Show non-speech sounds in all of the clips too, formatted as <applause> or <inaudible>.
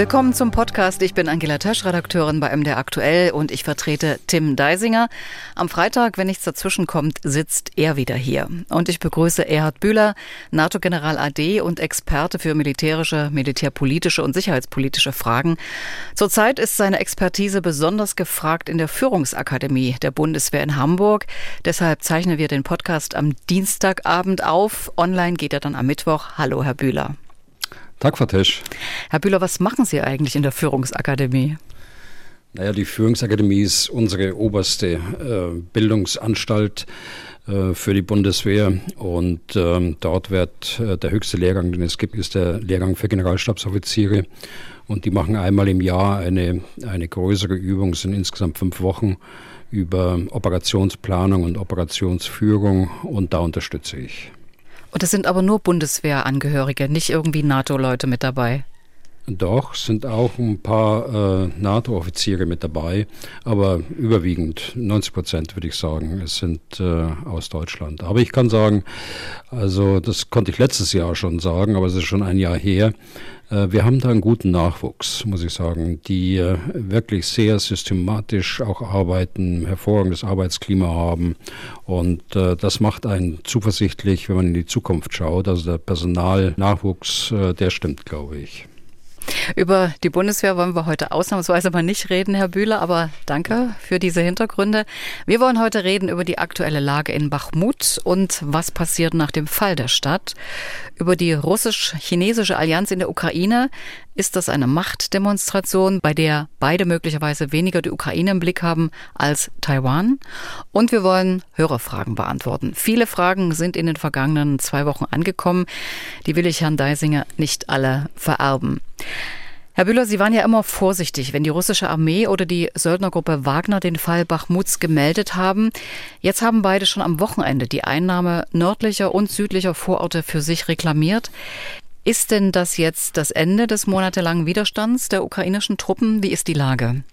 Willkommen zum Podcast. Ich bin Angela Tasch, Redakteurin bei MDR Aktuell und ich vertrete Tim Deisinger. Am Freitag, wenn nichts dazwischen kommt, sitzt er wieder hier. Und ich begrüße Erhard Bühler, NATO-General AD und Experte für militärische, militärpolitische und sicherheitspolitische Fragen. Zurzeit ist seine Expertise besonders gefragt in der Führungsakademie der Bundeswehr in Hamburg. Deshalb zeichnen wir den Podcast am Dienstagabend auf. Online geht er dann am Mittwoch. Hallo, Herr Bühler. Tag, Frau Tesch. Herr Bühler, was machen Sie eigentlich in der Führungsakademie? Naja, die Führungsakademie ist unsere oberste äh, Bildungsanstalt äh, für die Bundeswehr und ähm, dort wird äh, der höchste Lehrgang, den es gibt, ist der Lehrgang für Generalstabsoffiziere und die machen einmal im Jahr eine, eine größere Übung, sind insgesamt fünf Wochen über Operationsplanung und Operationsführung und da unterstütze ich. Und es sind aber nur Bundeswehrangehörige, nicht irgendwie NATO-Leute mit dabei. Doch, sind auch ein paar äh, NATO-Offiziere mit dabei, aber überwiegend, 90 Prozent würde ich sagen, sind äh, aus Deutschland. Aber ich kann sagen, also das konnte ich letztes Jahr schon sagen, aber es ist schon ein Jahr her, wir haben da einen guten Nachwuchs, muss ich sagen, die äh, wirklich sehr systematisch auch arbeiten, hervorragendes Arbeitsklima haben. Und äh, das macht einen zuversichtlich, wenn man in die Zukunft schaut. Also der Personalnachwuchs, der stimmt, glaube ich. Über die Bundeswehr wollen wir heute ausnahmsweise mal nicht reden, Herr Bühler, aber danke für diese Hintergründe. Wir wollen heute reden über die aktuelle Lage in Bachmut und was passiert nach dem Fall der Stadt. Über die russisch-chinesische Allianz in der Ukraine. Ist das eine Machtdemonstration, bei der beide möglicherweise weniger die Ukraine im Blick haben als Taiwan? Und wir wollen Hörerfragen beantworten. Viele Fragen sind in den vergangenen zwei Wochen angekommen. Die will ich Herrn Deisinger nicht alle vererben. Herr Bühler, Sie waren ja immer vorsichtig, wenn die russische Armee oder die Söldnergruppe Wagner den Fall Bachmuts gemeldet haben. Jetzt haben beide schon am Wochenende die Einnahme nördlicher und südlicher Vororte für sich reklamiert. Ist denn das jetzt das Ende des monatelangen Widerstands der ukrainischen Truppen? Wie ist die Lage?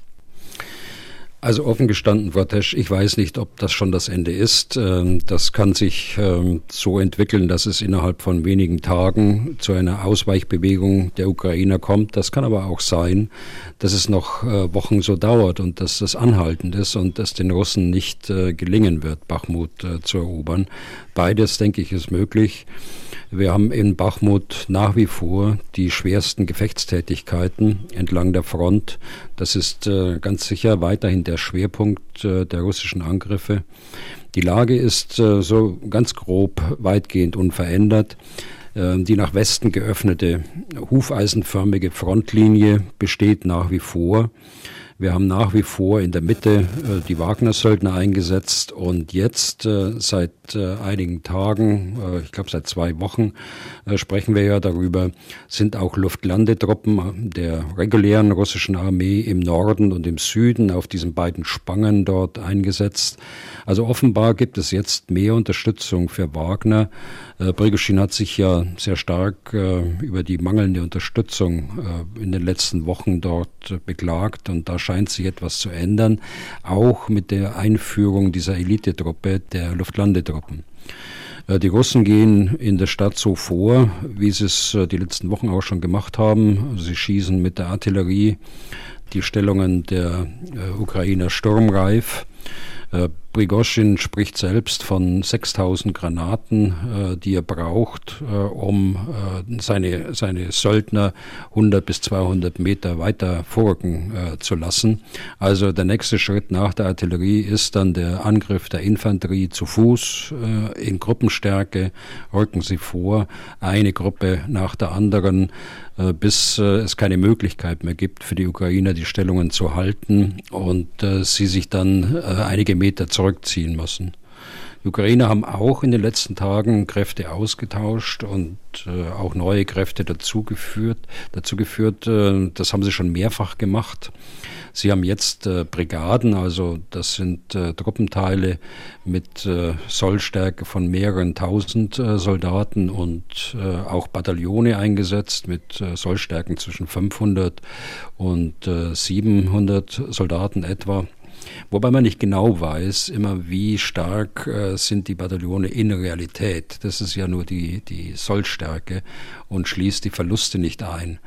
Also offen gestanden, Vortesch, ich weiß nicht, ob das schon das Ende ist. Ähm, das kann sich ähm, so entwickeln, dass es innerhalb von wenigen Tagen zu einer Ausweichbewegung der Ukrainer kommt. Das kann aber auch sein, dass es noch äh, Wochen so dauert und dass das anhaltend ist und dass den Russen nicht äh, gelingen wird, Bachmut äh, zu erobern. Beides, denke ich, ist möglich. Wir haben in Bachmut nach wie vor die schwersten Gefechtstätigkeiten entlang der Front. Das ist äh, ganz sicher weiterhin der Schwerpunkt äh, der russischen Angriffe. Die Lage ist äh, so ganz grob weitgehend unverändert. Äh, die nach Westen geöffnete hufeisenförmige Frontlinie besteht nach wie vor. Wir haben nach wie vor in der Mitte äh, die Wagner-Söldner eingesetzt und jetzt äh, seit äh, einigen Tagen, äh, ich glaube seit zwei Wochen, äh, sprechen wir ja darüber, sind auch Luftlandetruppen der regulären russischen Armee im Norden und im Süden auf diesen beiden Spangen dort eingesetzt. Also offenbar gibt es jetzt mehr Unterstützung für Wagner. Äh, Brigoschin hat sich ja sehr stark äh, über die mangelnde Unterstützung äh, in den letzten Wochen dort äh, beklagt und da scheint sich etwas zu ändern, auch mit der Einführung dieser Elitetruppe der Luftlandetruppen. Äh, die Russen gehen in der Stadt so vor, wie sie es äh, die letzten Wochen auch schon gemacht haben. Sie schießen mit der Artillerie die Stellungen der Ukrainer sturmreif. Prigoschin spricht selbst von 6000 Granaten, äh, die er braucht, äh, um äh, seine, seine Söldner 100 bis 200 Meter weiter vorrücken äh, zu lassen. Also der nächste Schritt nach der Artillerie ist dann der Angriff der Infanterie zu Fuß. Äh, in Gruppenstärke rücken sie vor, eine Gruppe nach der anderen äh, bis es keine Möglichkeit mehr gibt für die Ukrainer, die Stellungen zu halten und sie sich dann einige Meter zurück zurückziehen müssen. Die Ukrainer haben auch in den letzten Tagen Kräfte ausgetauscht und äh, auch neue Kräfte dazugeführt. Dazu geführt, äh, das haben sie schon mehrfach gemacht. Sie haben jetzt äh, Brigaden, also das sind äh, Truppenteile mit äh, Sollstärke von mehreren tausend äh, Soldaten und auch Bataillone eingesetzt mit Sollstärken zwischen 500 und 700 Soldaten etwa. Wobei man nicht genau weiß, immer wie stark äh, sind die Bataillone in Realität. Das ist ja nur die, die Sollstärke und schließt die Verluste nicht ein.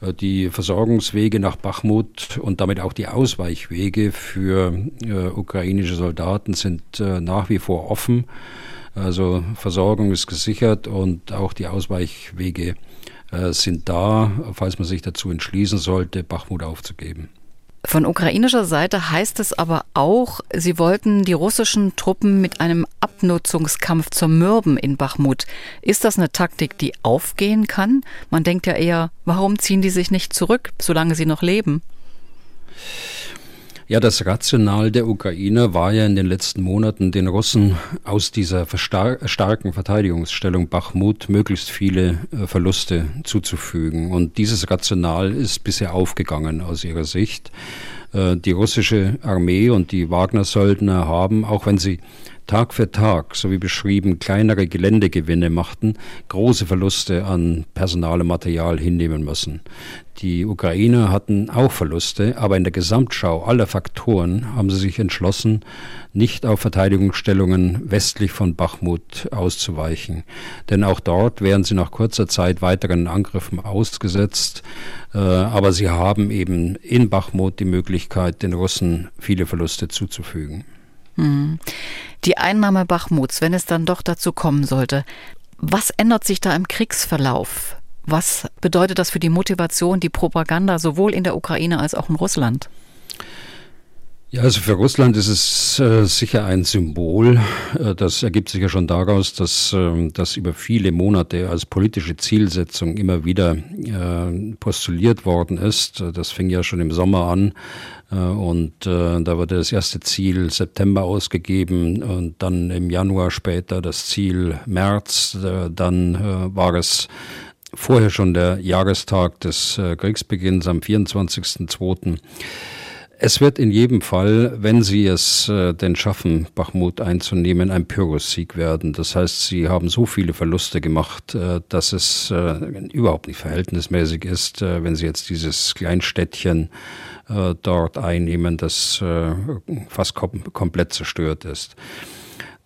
Äh, die Versorgungswege nach Bachmut und damit auch die Ausweichwege für äh, ukrainische Soldaten sind äh, nach wie vor offen. Also Versorgung ist gesichert und auch die Ausweichwege äh, sind da, falls man sich dazu entschließen sollte, Bachmut aufzugeben. Von ukrainischer Seite heißt es aber auch, sie wollten die russischen Truppen mit einem Abnutzungskampf zermürben in Bachmut. Ist das eine Taktik, die aufgehen kann? Man denkt ja eher, warum ziehen die sich nicht zurück, solange sie noch leben? Ja, das Rational der Ukrainer war ja in den letzten Monaten, den Russen aus dieser starken Verteidigungsstellung Bachmut möglichst viele äh, Verluste zuzufügen. Und dieses Rational ist bisher aufgegangen aus ihrer Sicht. Äh, die russische Armee und die Wagner-Söldner haben, auch wenn sie Tag für Tag, so wie beschrieben, kleinere Geländegewinne machten, große Verluste an Personal und Material hinnehmen müssen. Die Ukrainer hatten auch Verluste, aber in der Gesamtschau aller Faktoren haben sie sich entschlossen, nicht auf Verteidigungsstellungen westlich von Bachmut auszuweichen. Denn auch dort wären sie nach kurzer Zeit weiteren Angriffen ausgesetzt. Äh, aber sie haben eben in Bachmut die Möglichkeit, den Russen viele Verluste zuzufügen. Hm. Die Einnahme Bachmuts, wenn es dann doch dazu kommen sollte, was ändert sich da im Kriegsverlauf? Was bedeutet das für die Motivation, die Propaganda sowohl in der Ukraine als auch in Russland? Ja, also für Russland ist es äh, sicher ein Symbol. Äh, das ergibt sich ja schon daraus, dass äh, das über viele Monate als politische Zielsetzung immer wieder äh, postuliert worden ist. Das fing ja schon im Sommer an äh, und äh, da wurde das erste Ziel September ausgegeben und dann im Januar später das Ziel März. Dann war es vorher schon der Jahrestag des Kriegsbeginns am 24.02. Es wird in jedem Fall, wenn Sie es äh, denn schaffen, Bachmut einzunehmen, ein Pyrrhus-Sieg werden. Das heißt, Sie haben so viele Verluste gemacht, äh, dass es äh, überhaupt nicht verhältnismäßig ist, äh, wenn Sie jetzt dieses Kleinstädtchen äh, dort einnehmen, das äh, fast kom komplett zerstört ist.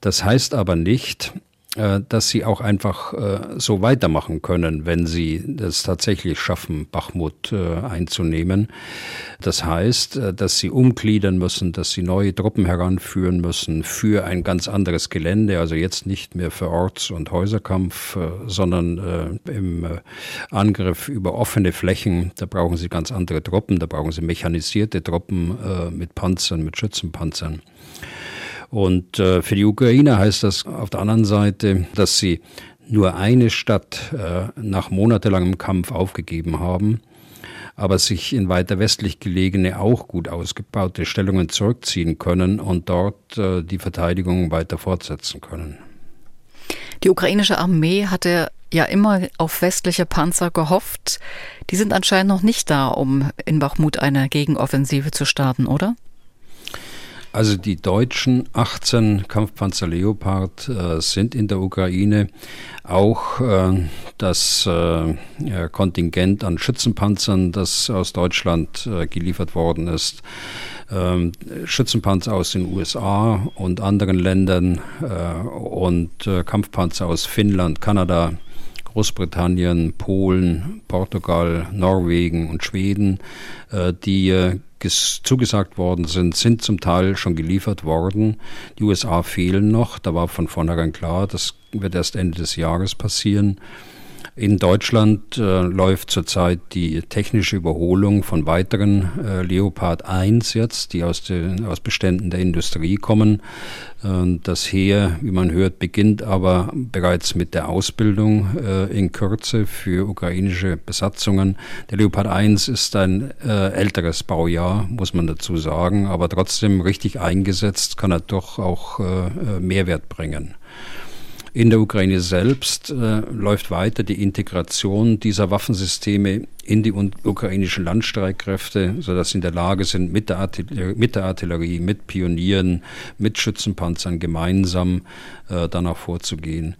Das heißt aber nicht, dass sie auch einfach äh, so weitermachen können, wenn sie es tatsächlich schaffen, Bachmut äh, einzunehmen. Das heißt, dass sie umgliedern müssen, dass sie neue Truppen heranführen müssen für ein ganz anderes Gelände, also jetzt nicht mehr für Orts- und Häuserkampf, sondern im Angriff über offene Flächen. Da brauchen sie ganz andere Truppen, da brauchen sie mechanisierte Truppen mit Panzern, mit Schützenpanzern. Und äh, für die Ukraine heißt das auf der anderen Seite, dass sie nur eine Stadt äh, nach monatelangem Kampf aufgegeben haben, aber sich in weiter westlich gelegene, auch gut ausgebaute Stellungen zurückziehen können und dort äh, die Verteidigung weiter fortsetzen können. Die ukrainische Armee hatte ja immer auf westliche Panzer gehofft. Die sind anscheinend noch nicht da, um in Bachmut eine Gegenoffensive zu starten, oder? Also die deutschen 18 Kampfpanzer Leopard äh, sind in der Ukraine. Auch äh, das äh, Kontingent an Schützenpanzern, das aus Deutschland äh, geliefert worden ist, ähm, Schützenpanzer aus den USA und anderen Ländern äh, und äh, Kampfpanzer aus Finnland, Kanada, Großbritannien, Polen, Portugal, Norwegen und Schweden, die zugesagt worden sind, sind zum Teil schon geliefert worden. Die USA fehlen noch. Da war von vornherein klar, das wird erst Ende des Jahres passieren. In Deutschland äh, läuft zurzeit die technische Überholung von weiteren äh, Leopard 1 jetzt, die aus, den, aus Beständen der Industrie kommen. Äh, das Heer, wie man hört, beginnt aber bereits mit der Ausbildung äh, in Kürze für ukrainische Besatzungen. Der Leopard 1 ist ein äh, älteres Baujahr, muss man dazu sagen, aber trotzdem richtig eingesetzt kann er doch auch äh, Mehrwert bringen. In der Ukraine selbst äh, läuft weiter die Integration dieser Waffensysteme in die ukrainischen Landstreitkräfte, sodass sie in der Lage sind, mit der, Artillerie, mit, der Artillerie, mit Pionieren, mit Schützenpanzern gemeinsam äh, danach vorzugehen.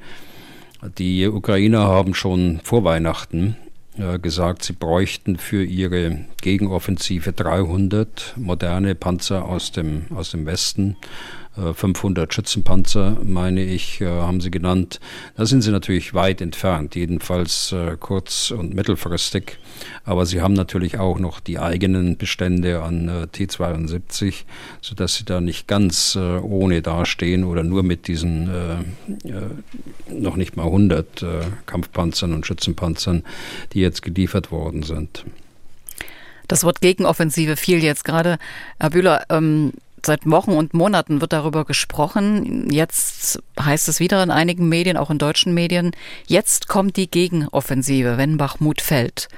Die Ukrainer haben schon vor Weihnachten äh, gesagt, sie bräuchten für ihre Gegenoffensive 300 moderne Panzer aus dem, aus dem Westen 500 äh, Schützenpanzer, meine ich, äh, haben sie genannt. Da sind sie natürlich weit entfernt, jedenfalls äh, kurz- und mittelfristig. Aber sie haben natürlich auch noch die eigenen Bestände an T-72, sodass sie da nicht ganz ohne dastehen oder nur mit diesen noch nicht mal 100 Kampfpanzern und Schützenpanzern, die jetzt geliefert worden sind. Das Wort Gegenoffensive fiel jetzt gerade. Herr Bühler, ähm, Seit Wochen und Monaten wird darüber gesprochen. Jetzt heißt es wieder in einigen Medien, auch in deutschen Medien, jetzt kommt die Gegenoffensive, wenn Bachmut fällt.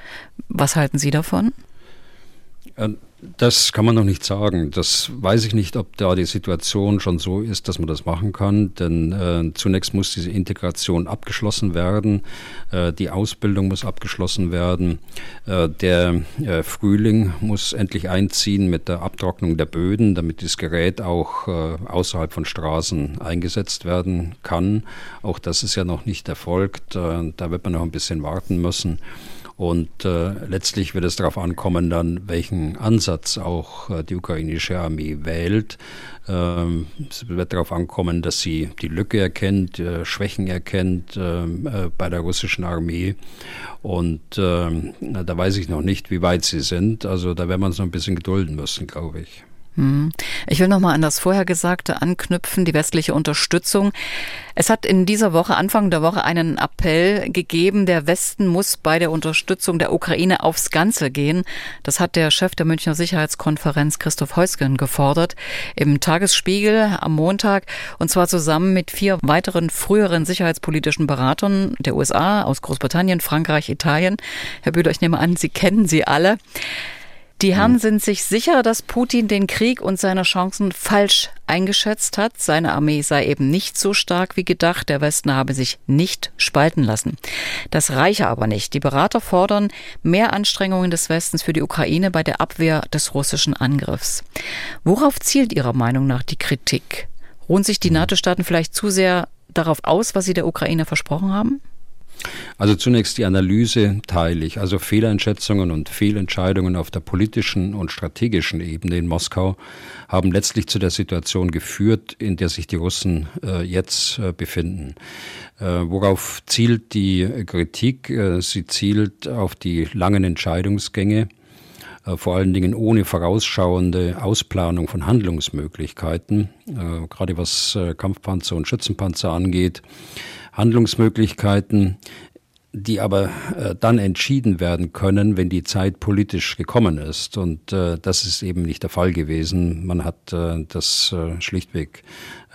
Was halten Sie davon? Äh, das kann man noch nicht sagen. Das weiß ich nicht, ob da die Situation schon so ist, dass man das machen kann. Denn äh, zunächst muss diese Integration abgeschlossen werden. Äh, die Ausbildung muss abgeschlossen werden. Äh, der äh, Frühling muss endlich einziehen mit der Abtrocknung der Böden, damit das Gerät auch äh, außerhalb von Straßen eingesetzt werden kann. Auch das ist ja noch nicht erfolgt. Äh, da wird man noch ein bisschen warten müssen. Und äh, letztlich wird es darauf ankommen, dann welchen Ansatz auch äh, die ukrainische Armee wählt. Ähm, es wird darauf ankommen, dass sie die Lücke erkennt, äh, Schwächen erkennt ähm, äh, bei der russischen Armee. Und ähm, da weiß ich noch nicht, wie weit sie sind. Also da werden wir uns noch ein bisschen gedulden müssen, glaube ich. Hm. Ich will nochmal an das Vorhergesagte anknüpfen, die westliche Unterstützung. Es hat in dieser Woche, Anfang der Woche, einen Appell gegeben, der Westen muss bei der Unterstützung der Ukraine aufs Ganze gehen. Das hat der Chef der Münchner Sicherheitskonferenz Christoph Heusgen gefordert im Tagesspiegel am Montag und zwar zusammen mit vier weiteren früheren sicherheitspolitischen Beratern der USA, aus Großbritannien, Frankreich, Italien. Herr Bühler, ich nehme an, Sie kennen sie alle. Die Herren hm. sind sich sicher, dass Putin den Krieg und seine Chancen falsch eingeschätzt hat. Seine Armee sei eben nicht so stark wie gedacht. Der Westen habe sich nicht spalten lassen. Das reiche aber nicht. Die Berater fordern mehr Anstrengungen des Westens für die Ukraine bei der Abwehr des russischen Angriffs. Worauf zielt Ihrer Meinung nach die Kritik? Ruhen sich die hm. NATO-Staaten vielleicht zu sehr darauf aus, was sie der Ukraine versprochen haben? Also zunächst die Analyse teile ich. Also Fehleinschätzungen und Fehlentscheidungen auf der politischen und strategischen Ebene in Moskau haben letztlich zu der Situation geführt, in der sich die Russen äh, jetzt äh, befinden. Äh, worauf zielt die Kritik? Äh, sie zielt auf die langen Entscheidungsgänge äh, vor allen Dingen ohne vorausschauende Ausplanung von Handlungsmöglichkeiten, äh, gerade was Kampfpanzer und Schützenpanzer angeht. Handlungsmöglichkeiten, die aber äh, dann entschieden werden können, wenn die Zeit politisch gekommen ist. Und äh, das ist eben nicht der Fall gewesen. Man hat äh, das äh, schlichtweg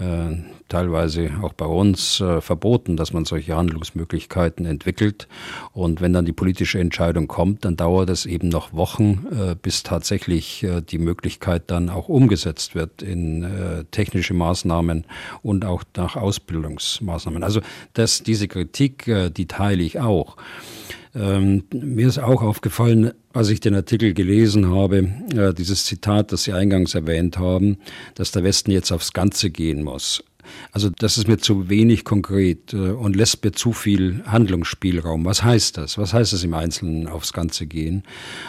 äh, teilweise auch bei uns äh, verboten, dass man solche Handlungsmöglichkeiten entwickelt. Und wenn dann die politische Entscheidung kommt, dann dauert es eben noch Wochen, äh, bis tatsächlich äh, die Möglichkeit dann auch umgesetzt wird in äh, technische Maßnahmen und auch nach Ausbildungsmaßnahmen. Also das, diese Kritik, äh, die teile ich auch. Ähm, mir ist auch aufgefallen, als ich den Artikel gelesen habe, äh, dieses Zitat, das Sie eingangs erwähnt haben, dass der Westen jetzt aufs Ganze gehen muss. Also das ist mir zu wenig konkret äh, und lässt mir zu viel Handlungsspielraum. Was heißt das? Was heißt es im Einzelnen aufs Ganze gehen?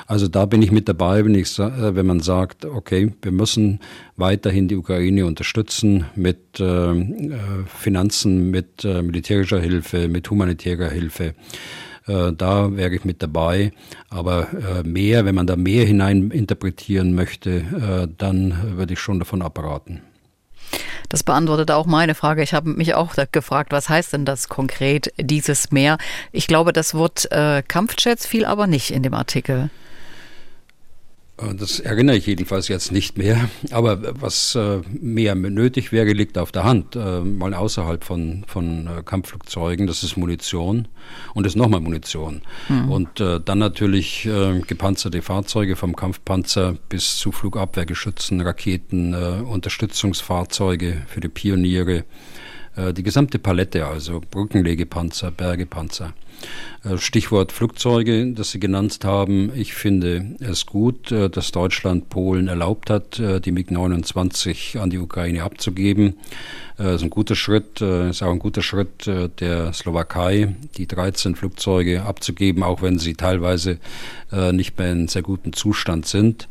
Also da bin ich mit dabei, wenn, ich, äh, wenn man sagt, okay, wir müssen weiterhin die Ukraine unterstützen mit äh, äh Finanzen, mit äh, militärischer Hilfe, mit humanitärer Hilfe. Äh, da wäre ich mit dabei. Aber äh, mehr, wenn man da mehr hinein interpretieren möchte, äh, dann würde ich schon davon abraten. Das beantwortet auch meine Frage. Ich habe mich auch gefragt, was heißt denn das konkret, dieses Meer? Ich glaube, das Wort äh, Kampfjets fiel aber nicht in dem Artikel. Äh, das erinnere ich jedenfalls jetzt nicht mehr. Aber was äh, mehr nötig wäre, liegt auf der Hand. Äh, mal außerhalb von, von Kampfflugzeugen, das ist Munition und ist nochmal Munition. Mhm. Und dann natürlich gepanzerte Fahrzeuge vom Kampfpanzer bis zu Flugabwehrgeschützen, Raketen, Unterstützungsfahrzeuge für die Pioniere. Die gesamte Palette, also Brückenlegepanzer, Bergepanzer. Äh, Stichwort Flugzeuge, das Sie genannt haben. Ich finde es gut, äh, dass Deutschland Polen erlaubt hat, die MiG-29 an die Ukraine abzugeben. Das ist ein guter Schritt, ist auch ein guter Schritt der Slowakei, die 13 Flugzeuge abzugeben, auch wenn sie teilweise nicht mehr in sehr gutem Zustand sind.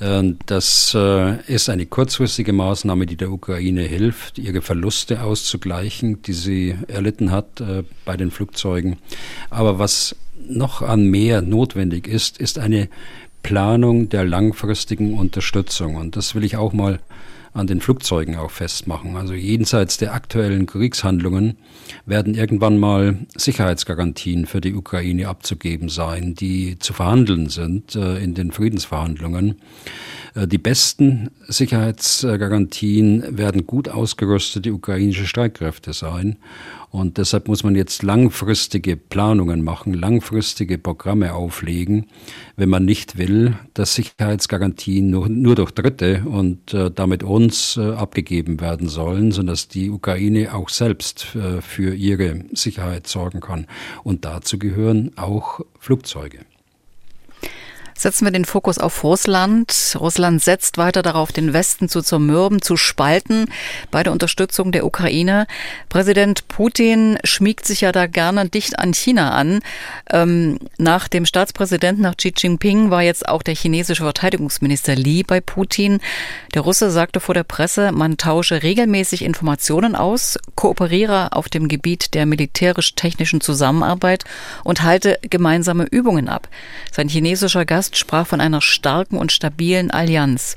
Ähm, das äh, ist eine kurzfristige Maßnahme, die der Ukraine hilft, ihre Verluste auszugleichen, die sie erlitten hat äh, bei den Flugzeugen. Aber was noch an mehr notwendig ist, ist eine Planung der langfristigen Unterstützung. Und das will ich auch mal an den Flugzeugen auch festmachen. Also jenseits der aktuellen Kriegshandlungen werden irgendwann mal Sicherheitsgarantien für die Ukraine abzugeben sein, die zu verhandeln sind äh, in den Friedensverhandlungen. Äh, die besten Sicherheitsgarantien werden gut ausgerüstete ukrainische Streitkräfte sein. Und deshalb muss man jetzt langfristige Planungen machen, langfristige Programme auflegen, wenn man nicht will, dass Sicherheitsgarantien nur, nur durch Dritte und äh, damit uns äh, abgegeben werden sollen, sondern dass die Ukraine auch selbst äh, für ihre Sicherheit sorgen kann. Und dazu gehören auch Flugzeuge. Setzen wir den Fokus auf Russland. Russland setzt weiter darauf, den Westen zu zermürben, zu spalten bei der Unterstützung der Ukraine. Präsident Putin schmiegt sich ja da gerne dicht an China an. Ähm, nach dem Staatspräsidenten, nach Xi Jinping, war jetzt auch der chinesische Verteidigungsminister Li bei Putin. Der Russe sagte vor der Presse, man tausche regelmäßig Informationen aus, kooperiere auf dem Gebiet der militärisch-technischen Zusammenarbeit und halte gemeinsame Übungen ab. Sein chinesischer Gast Gast sprach von einer starken und stabilen Allianz.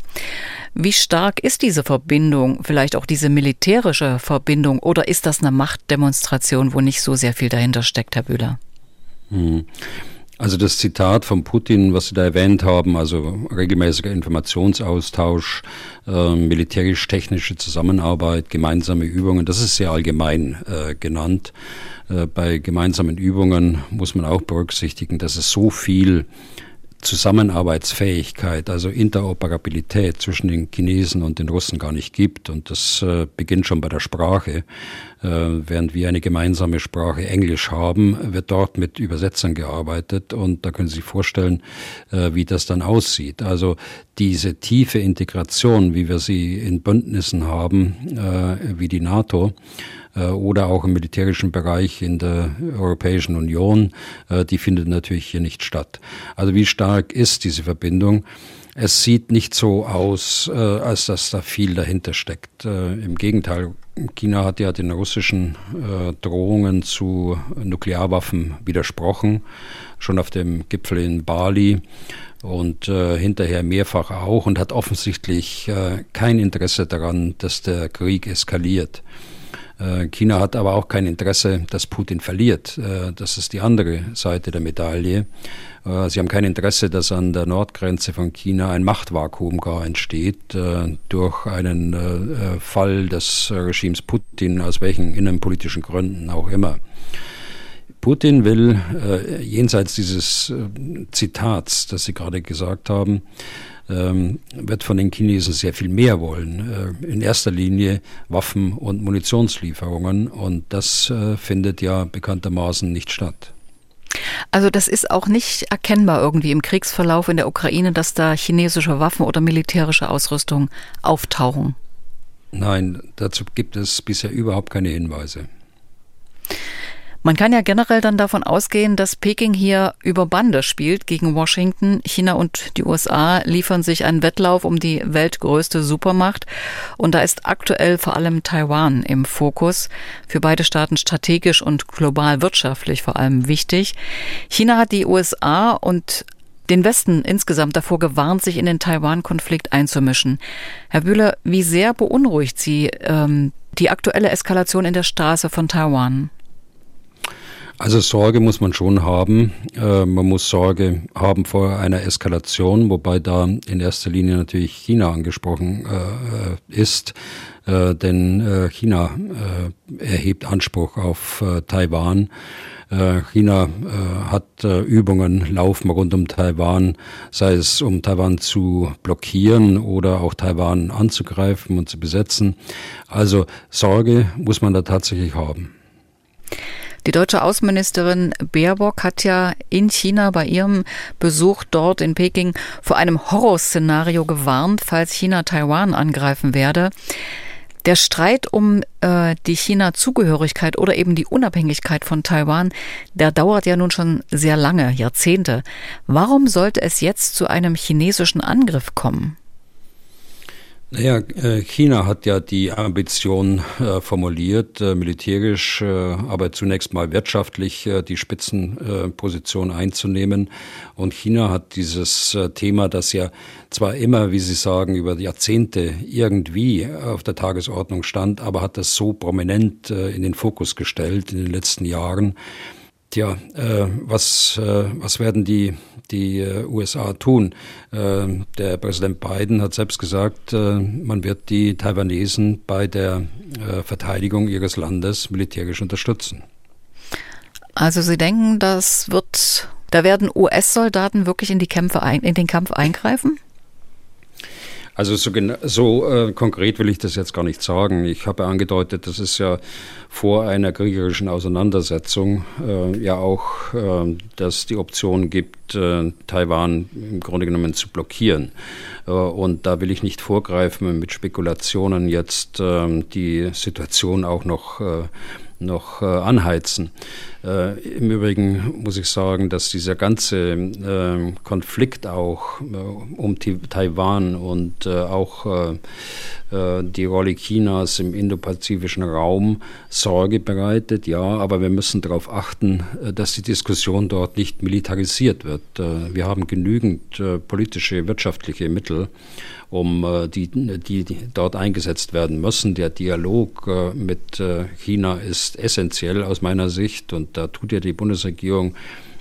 Wie stark ist diese Verbindung, vielleicht auch diese militärische Verbindung, oder ist das eine Machtdemonstration, wo nicht so sehr viel dahinter steckt, Herr Bühler? Hm. Also das Zitat von Putin, was Sie da erwähnt haben, also regelmäßiger Informationsaustausch, äh, militärisch-technische Zusammenarbeit, gemeinsame Übungen, das ist sehr allgemein äh, genannt. Äh, bei gemeinsamen Übungen muss man auch berücksichtigen, dass es so viel Zusammenarbeitsfähigkeit, also Interoperabilität zwischen den Chinesen und den Russen gar nicht gibt. Und das äh, beginnt schon bei der Sprache. Äh, während wir eine gemeinsame Sprache Englisch haben, wird dort mit Übersetzern gearbeitet. Und da können Sie sich vorstellen, äh, wie das dann aussieht. Also diese tiefe Integration, wie wir sie in Bündnissen haben, äh, wie die NATO, oder auch im militärischen Bereich in der Europäischen Union, äh, die findet natürlich hier nicht statt. Also wie stark ist diese Verbindung? Es sieht nicht so aus, äh, als dass da viel dahinter steckt. Im Gegenteil, China hat ja den russischen Drohungen zu Nuklearwaffen widersprochen, schon auf dem Gipfel in Bali und äh, hinterher mehrfach auch und hat offensichtlich äh, kein Interesse daran, dass der Krieg eskaliert. Äh, China hat aber auch kein Interesse, dass Putin verliert. Äh, das ist die andere Seite der Medaille. Äh, sie haben kein Interesse, dass an der Nordgrenze von China ein Machtvakuum gar entsteht durch einen Fall des Regimes Putin, aus welchen innenpolitischen Gründen auch immer. Putin will jenseits dieses Zitats, das Sie gerade gesagt haben, ähm, wird von den Chinesen sehr viel mehr wollen. Äh, in erster Linie Waffen- und Munitionslieferungen. Und das äh, findet ja bekanntermaßen nicht statt. Also das ist auch nicht erkennbar irgendwie im Kriegsverlauf in der Ukraine, dass da chinesische Waffen oder militärische Ausrüstung auftauchen. Nein, dazu gibt es bisher überhaupt keine Hinweise. Man kann ja generell dann davon ausgehen, dass Peking hier über Bande spielt gegen Washington. China und die USA liefern sich einen Wettlauf um die weltgrößte Supermacht. Und da ist aktuell vor allem Taiwan im Fokus. Für beide Staaten strategisch und global wirtschaftlich vor allem wichtig. China hat die USA und den Westen insgesamt davor gewarnt, sich in den Taiwan-Konflikt einzumischen. Herr Bühler, wie sehr beunruhigt Sie ähm, die aktuelle Eskalation in der Straße von Taiwan? Also Sorge muss man schon haben. Äh, man muss Sorge haben vor einer Eskalation, wobei da in erster Linie natürlich China angesprochen äh, ist. Äh, denn China erhebt Anspruch auf Taiwan. China hat Übungen laufen rund um Taiwan, sei es um Taiwan zu blockieren oder auch Taiwan anzugreifen und zu besetzen. Also Sorge muss man da tatsächlich haben. Die deutsche Außenministerin Baerbock hat ja in China bei ihrem Besuch dort in Peking vor einem Horrorszenario gewarnt, falls China Taiwan angreifen werde. Der Streit um äh, die China-Zugehörigkeit oder eben die Unabhängigkeit von Taiwan, der dauert ja nun schon sehr lange, Jahrzehnte. Warum sollte es jetzt zu einem chinesischen Angriff kommen? Naja, äh, China hat ja die Ambition äh, formuliert, äh, militärisch, aber zunächst mal wirtschaftlich die Spitzenposition einzunehmen. Und China hat dieses Thema, das ja zwar immer, wie Sie sagen, über Jahrzehnte irgendwie auf der Tagesordnung stand, aber hat das so prominent in den Fokus gestellt in den letzten Jahren. Tja, äh, was, äh, was werden die, die äh, USA tun? Äh, der Präsident Biden hat selbst gesagt, äh, man wird die Taiwanesen bei der äh, Verteidigung ihres Landes militärisch unterstützen. Also Sie denken, das wird, da werden US-Soldaten wirklich in die Kämpfe ein, in den Kampf eingreifen? Also so, so äh, konkret will ich das jetzt gar nicht sagen. Ich habe angedeutet, dass es ja vor einer kriegerischen Auseinandersetzung äh, ja auch, äh, dass die Option gibt, äh, Taiwan im Grunde genommen zu blockieren. Äh, und da will ich nicht vorgreifen mit Spekulationen jetzt äh, die Situation auch noch noch äh, anheizen. Äh, Im Übrigen muss ich sagen, dass dieser ganze äh, Konflikt auch äh, um Taiwan und äh, auch äh, die Rolle Chinas im indopazifischen Raum Sorge bereitet, ja, aber wir müssen darauf achten, dass die Diskussion dort nicht militarisiert wird. wir haben genügend politische, wirtschaftliche Mittel, um äh, die, die, die dort eingesetzt werden müssen. Der Dialog äh, mit äh, China ist essentiell aus meiner Sicht und da tut ja die Bundesregierung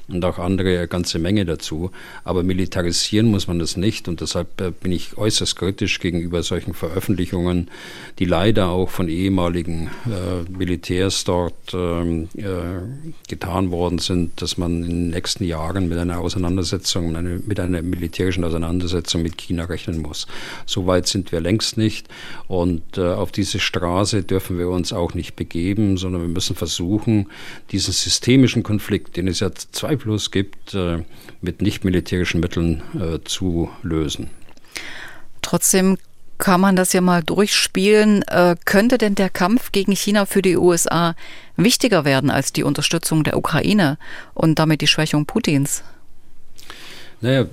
und auch andere eine ganze Menge dazu. Aber militarisieren muss man das nicht und deshalb äh, bin ich äußerst kritisch gegenüber solchen Veröffentlichungen, die leider auch von ehemaligen äh, Militärs dort ähm, äh, getan worden sind, dass man in den nächsten Jahren mit einer Auseinandersetzung, mit einer, mit einer militärischen Auseinandersetzung mit China rechnen muss. So weit sind wir längst nicht und äh, auf diese Straße dürfen wir uns auch nicht begeben, sondern wir müssen versuchen, diesen systemischen Konflikt, den es ja zwei zweifellos gibt, äh, mit nicht-militärischen Mitteln äh, zu lösen. Trotzdem kann man das ja mal durchspielen. Äh, könnte denn der Kampf gegen China für die USA wichtiger werden als die Unterstützung der Ukraine und damit die Schwächung Putins? Naja,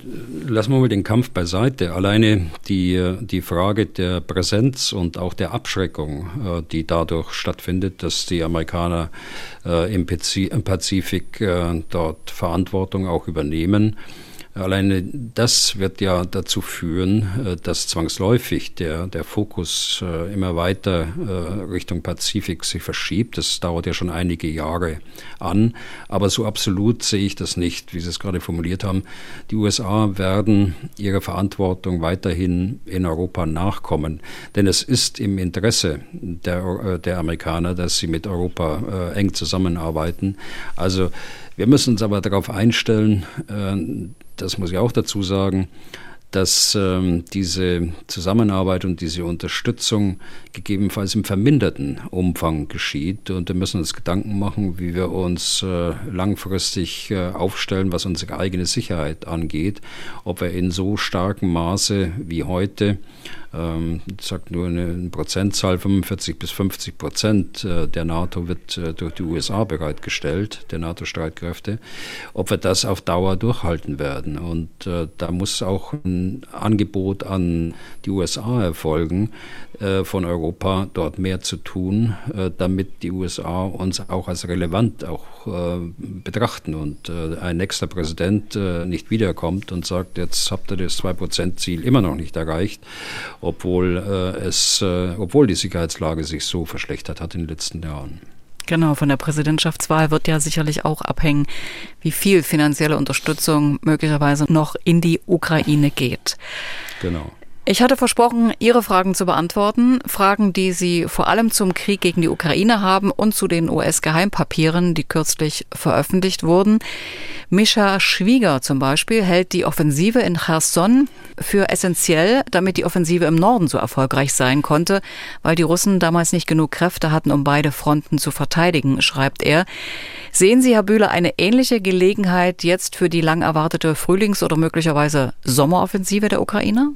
lassen wir mal den Kampf beiseite. Alleine die, die Frage der Präsenz und auch der Abschreckung, äh, die dadurch stattfindet, dass die Amerikaner äh, im Pazifik äh, dort Verantwortung auch übernehmen, Alleine das wird ja dazu führen, äh, dass zwangsläufig der, der Fokus äh, immer weiter äh, Richtung Pazifik sich verschiebt. Das dauert ja schon einige Jahre an. Aber so absolut sehe ich das nicht, wie Sie es gerade formuliert haben. Die USA werden ihrer Verantwortung weiterhin in Europa nachkommen. Denn es ist im Interesse der, der Amerikaner, dass sie mit Europa eng zusammenarbeiten. Also wir müssen uns aber darauf einstellen, das muss ich auch dazu sagen, dass ähm, diese Zusammenarbeit und diese Unterstützung gegebenenfalls im verminderten Umfang geschieht. Und wir müssen uns Gedanken machen, wie wir uns äh, langfristig äh, aufstellen, was unsere eigene Sicherheit angeht, ob wir in so starkem Maße wie heute ähm, sagt nur eine Prozentzahl, 45 bis 50 Prozent äh, der NATO wird äh, durch die USA bereitgestellt, der NATO-Streitkräfte, ob wir das auf Dauer durchhalten werden. Und äh, da muss auch ein Angebot an die USA erfolgen, äh, von Europa dort mehr zu tun, äh, damit die USA uns auch als relevant auch äh, betrachten und ein nächster Präsident nicht wiederkommt und sagt, jetzt habt ihr das 2-Prozent-Ziel immer noch nicht erreicht obwohl, es, obwohl die Sicherheitslage sich so verschlechtert hat in den letzten Jahren. Genau, von der Präsidentschaftswahl wird ja sicherlich auch abhängen, wie viel finanzielle Unterstützung möglicherweise noch in die Ukraine geht. Genau. Ich hatte versprochen, Ihre Fragen zu beantworten. Fragen, die Sie vor allem zum Krieg gegen die Ukraine haben und zu den US-Geheimpapieren, die kürzlich veröffentlicht wurden. Mischa Schwieger zum Beispiel hält die Offensive in Cherson für essentiell, damit die Offensive im Norden so erfolgreich sein konnte, weil die Russen damals nicht genug Kräfte hatten, um beide Fronten zu verteidigen, schreibt er. Sehen Sie, Herr Bühler, eine ähnliche Gelegenheit jetzt für die lang erwartete Frühlings- oder möglicherweise Sommeroffensive der Ukraine?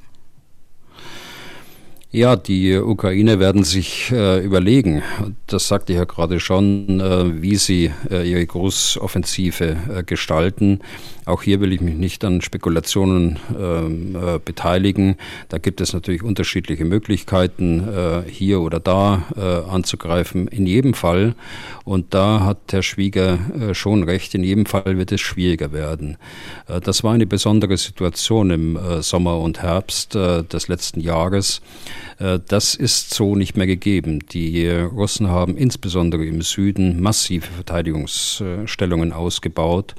Ja, die Ukraine werden sich äh, überlegen, das sagte ich ja gerade schon, äh, wie sie äh, ihre Großoffensive äh, gestalten. Auch hier will ich mich nicht an Spekulationen ähm, äh, beteiligen. Da gibt es natürlich unterschiedliche Möglichkeiten, äh, hier oder da anzugreifen. In jedem Fall, und da hat Herr Schwieger schon recht, in jedem Fall wird es schwieriger werden. das war eine besondere Situation im Sommer und Herbst des letzten Jahres. Äh, das ist so nicht mehr gegeben. Die Russen haben insbesondere im Süden massive Verteidigungsstellungen ausgebaut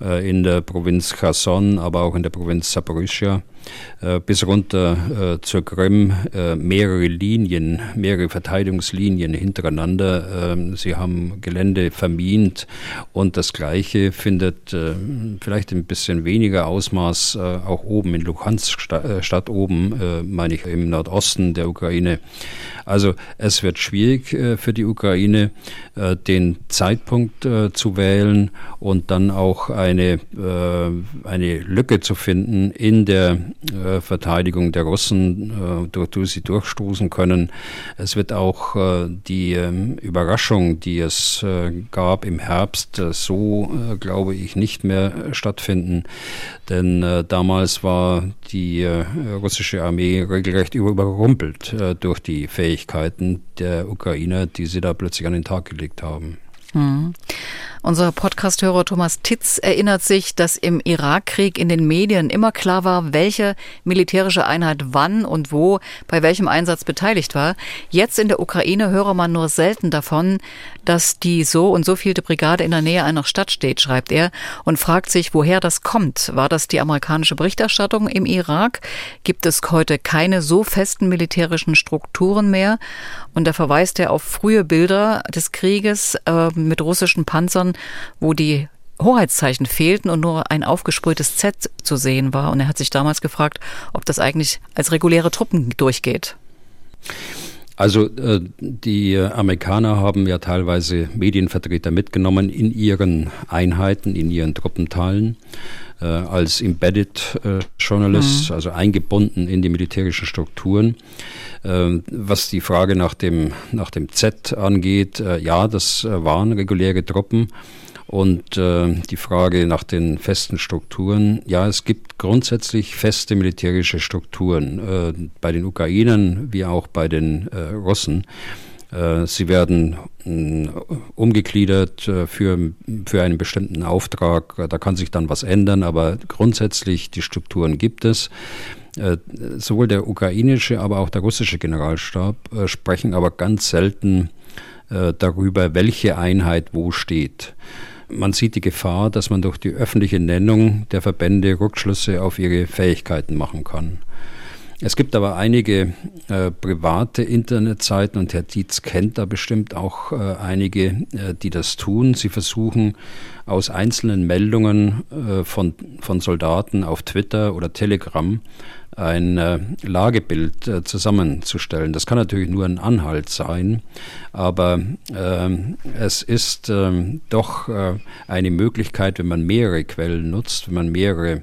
äh, in der Provinz Cherson, aber auch in der Provinz Saporischia. Äh, bis runter äh, zur Krim äh, mehrere Linien, mehrere Verteidigungslinien hintereinander. Ähm, sie haben Gelände vermint und das Gleiche findet vielleicht ein bisschen weniger Ausmaß auch oben in Luhansk statt, oben, meine ich, im Nordosten der Ukraine. Also es wird schwierig für die Ukraine, den Zeitpunkt zu wählen und dann auch eine, eine Lücke zu finden in der äh, Verteidigung der Russen, äh, durch die sie durchstoßen können. Es wird auch äh, die ähm, Überraschung, die es äh, gab im Herbst, äh, so, äh, glaube ich, nicht mehr stattfinden. Denn damals war die russische Armee regelrecht überrumpelt durch die Fähigkeiten der Ukrainer, die sie da plötzlich an den Tag gelegt haben. Mhm. Unser Podcasthörer Thomas Titz erinnert sich, dass im Irakkrieg in den Medien immer klar war, welche militärische Einheit wann und wo bei welchem Einsatz beteiligt war. Jetzt in der Ukraine höre man nur selten davon, dass die so und so vielte Brigade in der Nähe einer Stadt steht, schreibt er, und fragt sich, woher das kommt. War das die amerikanische Berichterstattung im Irak? Gibt es heute keine so festen militärischen Strukturen mehr? Und da verweist er auf frühe Bilder des Krieges äh, mit russischen Panzern wo die Hoheitszeichen fehlten und nur ein aufgesprühtes Z zu sehen war. Und er hat sich damals gefragt, ob das eigentlich als reguläre Truppen durchgeht. Also äh, die Amerikaner haben ja teilweise Medienvertreter mitgenommen in ihren Einheiten, in ihren Truppenteilen äh, als Embedded äh, Journalists, mhm. also eingebunden in die militärischen Strukturen. Ähm, was die Frage nach dem, nach dem Z angeht, äh, ja, das äh, waren reguläre Truppen. Und äh, die Frage nach den festen Strukturen, ja, es gibt grundsätzlich feste militärische Strukturen äh, bei den Ukrainern wie auch bei den äh, Russen. Äh, sie werden äh, umgegliedert äh, für, für einen bestimmten Auftrag. Da kann sich dann was ändern, aber grundsätzlich die Strukturen gibt es. Sowohl der ukrainische, aber auch der russische Generalstab sprechen aber ganz selten darüber, welche Einheit wo steht. Man sieht die Gefahr, dass man durch die öffentliche Nennung der Verbände Rückschlüsse auf ihre Fähigkeiten machen kann. Es gibt aber einige äh, private Internetseiten und Herr Dietz kennt da bestimmt auch äh, einige, äh, die das tun. Sie versuchen aus einzelnen Meldungen äh, von, von Soldaten auf Twitter oder Telegram ein äh, Lagebild äh, zusammenzustellen. Das kann natürlich nur ein Anhalt sein, aber ähm, es ist ähm, doch eine Möglichkeit, wenn man mehrere Quellen nutzt, wenn man mehrere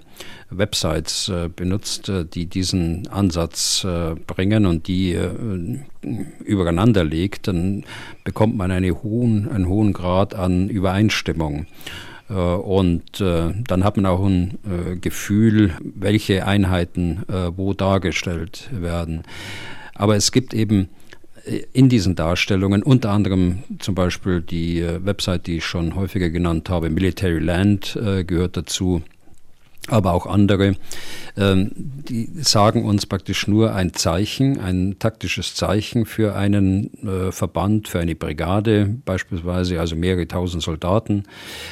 Websites äh, benutzt, äh, die diesen Ansatz äh, bringen und die äh, übereinander legt, dann bekommt man eine hohen, einen hohen Grad an Übereinstimmung. Äh, und äh, dann hat man auch ein Gefühl, welche Einheiten wo dargestellt werden. Aber es gibt eben in diesen Darstellungen, unter anderem zum Beispiel die Website, die ich schon häufiger genannt habe, Military Land gehört dazu, aber auch andere, ähm, die sagen uns praktisch nur ein Zeichen, ein taktisches Zeichen für einen äh, Verband, für eine Brigade beispielsweise, also mehrere tausend Soldaten.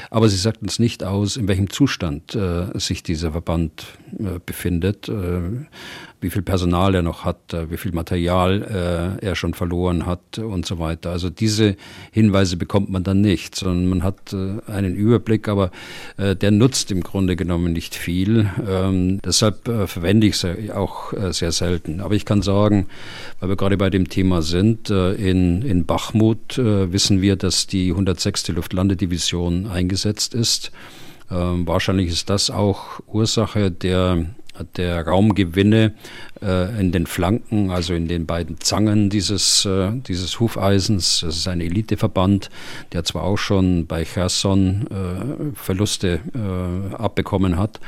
Aber sie sagt uns nicht aus, in welchem Zustand äh, sich dieser Verband äh, befindet wie viel Personal er noch hat, äh, wie viel Material äh, er schon verloren hat und so weiter. Also diese Hinweise bekommt man dann nicht, sondern man hat äh, einen Überblick, aber äh, der nutzt im Grunde genommen nicht viel. Ähm, deshalb äh, verwende ich es auch äh, sehr selten. Aber ich kann sagen, weil wir gerade bei dem Thema sind, in, in Bachmut wissen wir, dass die 106. Luftlandedivision eingesetzt ist. Ähm, wahrscheinlich ist das auch Ursache der der Raumgewinne äh, in den Flanken, also in den beiden Zangen dieses, äh, dieses Hufeisens. Das ist ein Eliteverband, der zwar auch schon bei Cherson äh, Verluste äh, abbekommen hat,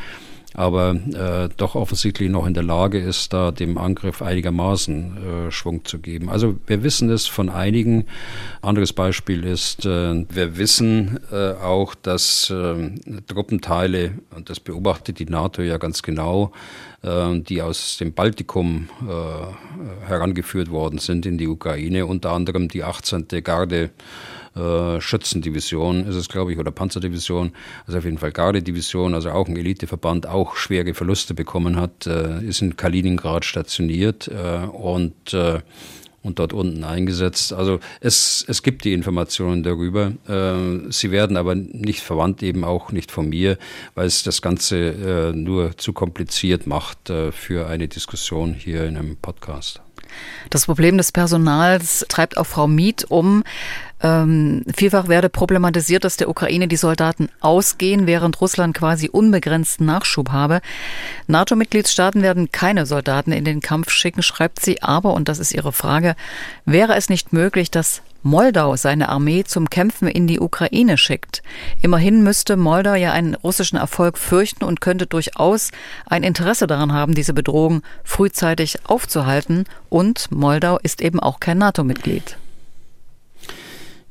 aber äh, doch offensichtlich noch in der Lage ist, da dem Angriff einigermaßen äh, Schwung zu geben. Also wir wissen es von einigen. Anderes Beispiel ist, äh, wir wissen äh, auch, dass äh, Truppenteile, und das beobachtet die NATO ja ganz genau, äh, die aus dem Baltikum herangeführt worden sind in die Ukraine, unter anderem die 18. Garde äh, Schützendivision ist es, glaube ich, oder Panzerdivision, also auf jeden Fall Gardedivision, also auch ein Eliteverband, auch schwere Verluste bekommen hat, äh, ist in Kaliningrad stationiert äh, und äh, und dort unten eingesetzt. Also es, es gibt die Informationen darüber. Äh, sie werden aber nicht verwandt, eben auch nicht von mir, weil es das Ganze äh, nur zu kompliziert macht äh, für eine Diskussion hier in einem Podcast. Das Problem des Personals treibt auch Frau Miet um. Ähm, vielfach werde problematisiert, dass der Ukraine die Soldaten ausgehen, während Russland quasi unbegrenzten Nachschub habe. NATO-Mitgliedstaaten werden keine Soldaten in den Kampf schicken, schreibt sie. Aber, und das ist ihre Frage, wäre es nicht möglich, dass Moldau seine Armee zum Kämpfen in die Ukraine schickt. Immerhin müsste Moldau ja einen russischen Erfolg fürchten und könnte durchaus ein Interesse daran haben, diese Bedrohung frühzeitig aufzuhalten. Und Moldau ist eben auch kein NATO-Mitglied.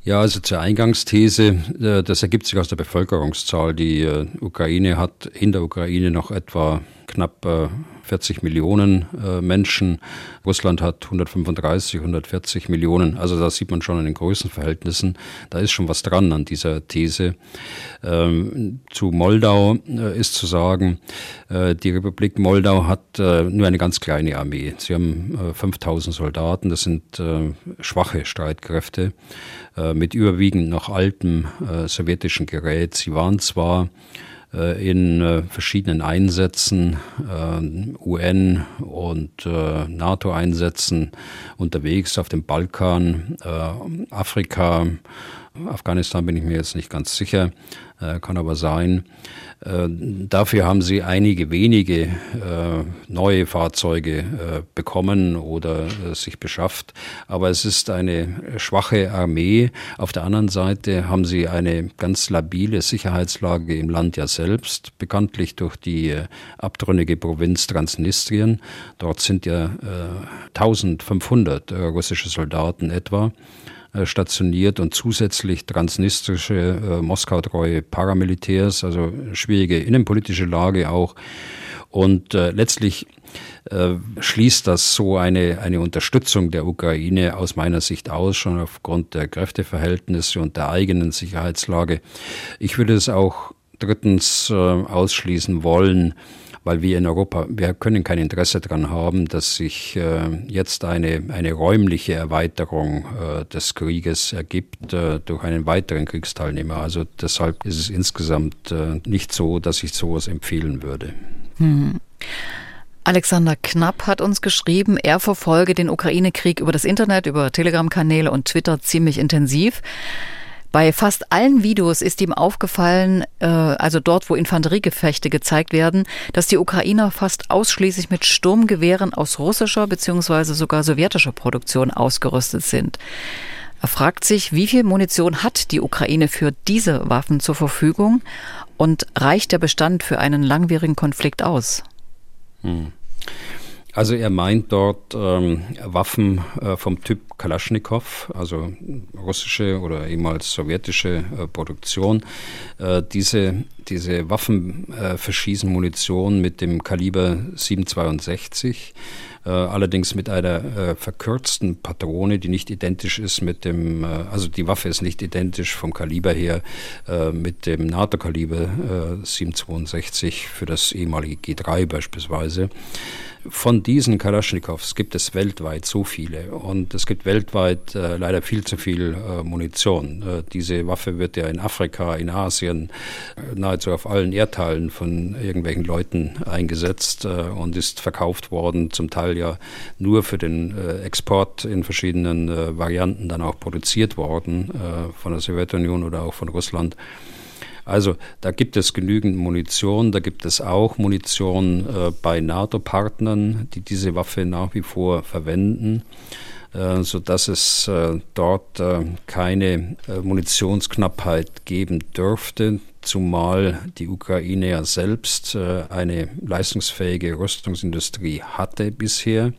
Ja, also zur Eingangsthese, äh, das ergibt sich aus der Bevölkerungszahl. Die äh, Ukraine hat in der Ukraine noch etwa knapp 40 äh, Millionen Menschen. Russland hat 135, 140 Millionen. Also da sieht man schon in den Größenverhältnissen, da ist schon was dran an dieser These. Ähm, zu Moldau ist zu sagen, die Republik Moldau hat nur eine ganz kleine Armee. Sie haben 5000 Soldaten, das sind schwache Streitkräfte. Äh, mit überwiegend noch altem äh, sowjetischen Gerät. Sie waren zwar äh, in verschiedenen Einsätzen, UN und NATO-Einsätzen unterwegs auf dem Balkan, Afrika, Afghanistan bin ich mir jetzt nicht ganz sicher, kann aber sein. Äh, dafür haben sie einige wenige äh, neue Fahrzeuge äh, bekommen oder sich beschafft. Aber es ist eine schwache Armee. Auf der anderen Seite haben sie eine ganz labile Sicherheitslage im Land ja selbst, bekanntlich durch die abtrünnige Provinz Transnistrien. Dort sind ja 1500 russische Soldaten etwa. Äh, stationiert und zusätzlich transnistrische, äh, Moskau-treue Paramilitärs, also schwierige innenpolitische Lage auch. Und äh, letztlich schließt das so eine, eine Unterstützung der Ukraine aus meiner Sicht aus, schon aufgrund der Kräfteverhältnisse und der eigenen Sicherheitslage. Ich würde es auch drittens ausschließen wollen, weil wir in Europa, wir können kein Interesse daran haben, dass sich äh, jetzt eine, eine räumliche Erweiterung äh, des Krieges ergibt äh, durch einen weiteren Kriegsteilnehmer. Also deshalb ist es insgesamt äh, nicht so, dass ich sowas empfehlen würde. Hm. Alexander Knapp hat uns geschrieben, er verfolge den Ukraine-Krieg über das Internet, über Telegram-Kanäle und Twitter ziemlich intensiv. Bei fast allen Videos ist ihm aufgefallen, äh, also dort, wo Infanteriegefechte gezeigt werden, dass die Ukrainer fast ausschließlich mit Sturmgewehren aus russischer bzw. sogar sowjetischer Produktion ausgerüstet sind. Er fragt sich, wie viel Munition hat die Ukraine für diese Waffen zur Verfügung und reicht der Bestand für einen langwierigen Konflikt aus? Hm. Also er meint dort ähm, Waffen äh, vom Typ Kalaschnikow, also russische oder ehemals sowjetische äh, Produktion. Äh, diese, diese Waffen äh, verschießen Munition mit dem Kaliber 762 äh, allerdings mit einer äh, verkürzten Patrone, die nicht identisch ist mit dem, äh, also die Waffe ist nicht identisch vom Kaliber her äh, mit dem NATO-Kaliber 762 für das ehemalige G3 beispielsweise. Von diesen Kalaschnikows gibt es weltweit so viele und es gibt weltweit äh, leider viel zu viel äh, Munition. Äh, diese Waffe wird ja in Afrika, in Asien, äh, nahezu auf allen Erdteilen von irgendwelchen Leuten eingesetzt äh, und ist verkauft worden, zum Teil ja nur für den äh, Export in verschiedenen Varianten dann auch produziert worden von der Sowjetunion oder auch von Russland. Also da gibt es genügend Munition, da gibt es auch Munition äh, bei NATO-Partnern, die diese Waffe nach wie vor verwenden. Äh, sodass es äh, dort äh, keine Munitionsknappheit geben dürfte, zumal die Ukraine ja selbst eine leistungsfähige Rüstungsindustrie hatte bisher,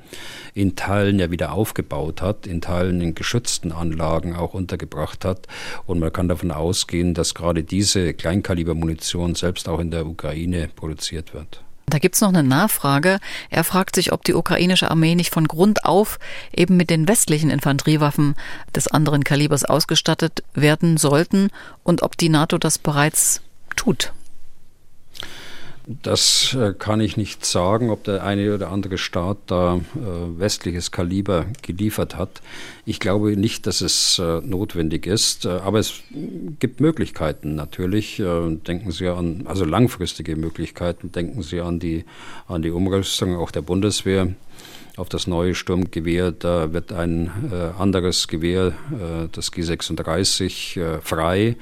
in Teilen ja wieder aufgebaut hat, in Teilen in geschützten Anlagen auch untergebracht hat. Und man kann davon ausgehen, dass gerade diese Kleinkalibermunition selbst auch in der Ukraine produziert wird. Da gibt's noch eine Nachfrage. Er fragt sich, ob die ukrainische Armee nicht von Grund auf eben mit den westlichen Infanteriewaffen des anderen Kalibers ausgestattet werden sollten und ob die NATO das bereits tut. Das äh, kann ich nicht sagen, ob der eine oder andere Staat da äh, westliches Kaliber geliefert hat. Ich glaube nicht, dass es äh, notwendig ist, aber es gibt Möglichkeiten natürlich. denken Sie an, also langfristige Möglichkeiten. Denken Sie an die, an die Umrüstung auch der Bundeswehr auf das neue Sturmgewehr. Da wird ein äh, anderes Gewehr, äh, das G36, äh, frei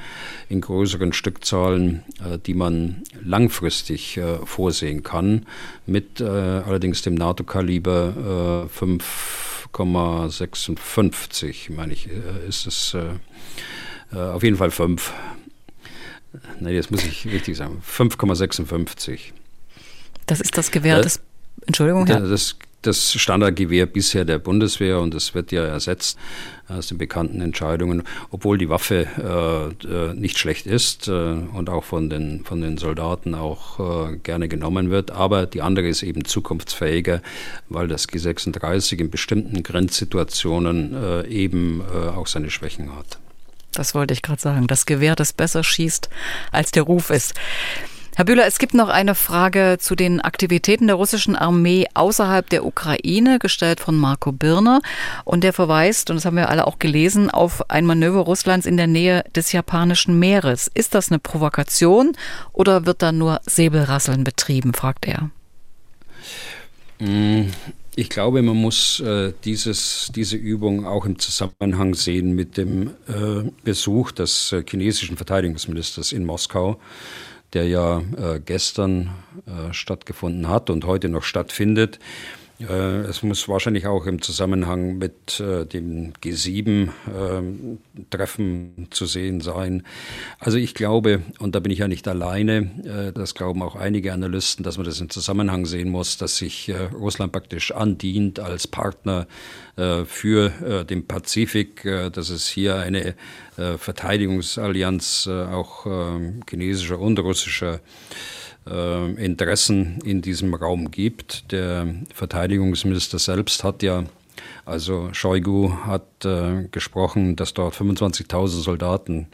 in größeren Stückzahlen, äh, die man langfristig äh, vorsehen kann, mit äh, allerdings dem NATO-Kaliber 5,56, meine ich, ist es auf jeden Fall 5. Nein, jetzt muss ich richtig sagen. 5,56. Das ist das Gewehr, das Entschuldigung, Herr. Das das Standardgewehr bisher der Bundeswehr und es wird ja ersetzt aus den bekannten Entscheidungen, obwohl die Waffe äh, äh, nicht schlecht ist äh, und auch von den, von den Soldaten auch äh, gerne genommen wird. Aber die andere ist eben zukunftsfähiger, weil das G36 in bestimmten Grenzsituationen äh, eben äh, auch seine Schwächen hat. Das wollte ich gerade sagen. Das Gewehr, das besser schießt, als der Ruf ist. Herr Bühler, es gibt noch eine Frage zu den Aktivitäten der russischen Armee außerhalb der Ukraine, gestellt von Marco Birner. Und der verweist, und das haben wir alle auch gelesen, auf ein Manöver Russlands in der Nähe des japanischen Meeres. Ist das eine Provokation oder wird da nur Säbelrasseln betrieben, fragt er. Mm, ich glaube, man muss äh, dieses, diese Übung auch im Zusammenhang sehen mit dem äh, Besuch des äh, chinesischen Verteidigungsministers in Moskau der ja äh, gestern äh, stattgefunden hat und heute noch stattfindet. Äh, es muss wahrscheinlich auch im Zusammenhang mit äh, dem G7-Treffen äh, zu sehen sein. Also ich glaube, und da bin ich ja nicht alleine, das glauben auch einige Analysten, dass man das im Zusammenhang sehen muss, dass sich Russland praktisch andient als Partner für den Pazifik, dass es hier eine Verteidigungsallianz auch chinesischer und russischer Interessen in diesem Raum gibt. Der Verteidigungsminister selbst hat ja, also Shoigu hat äh, gesprochen, dass dort 25.000 Soldaten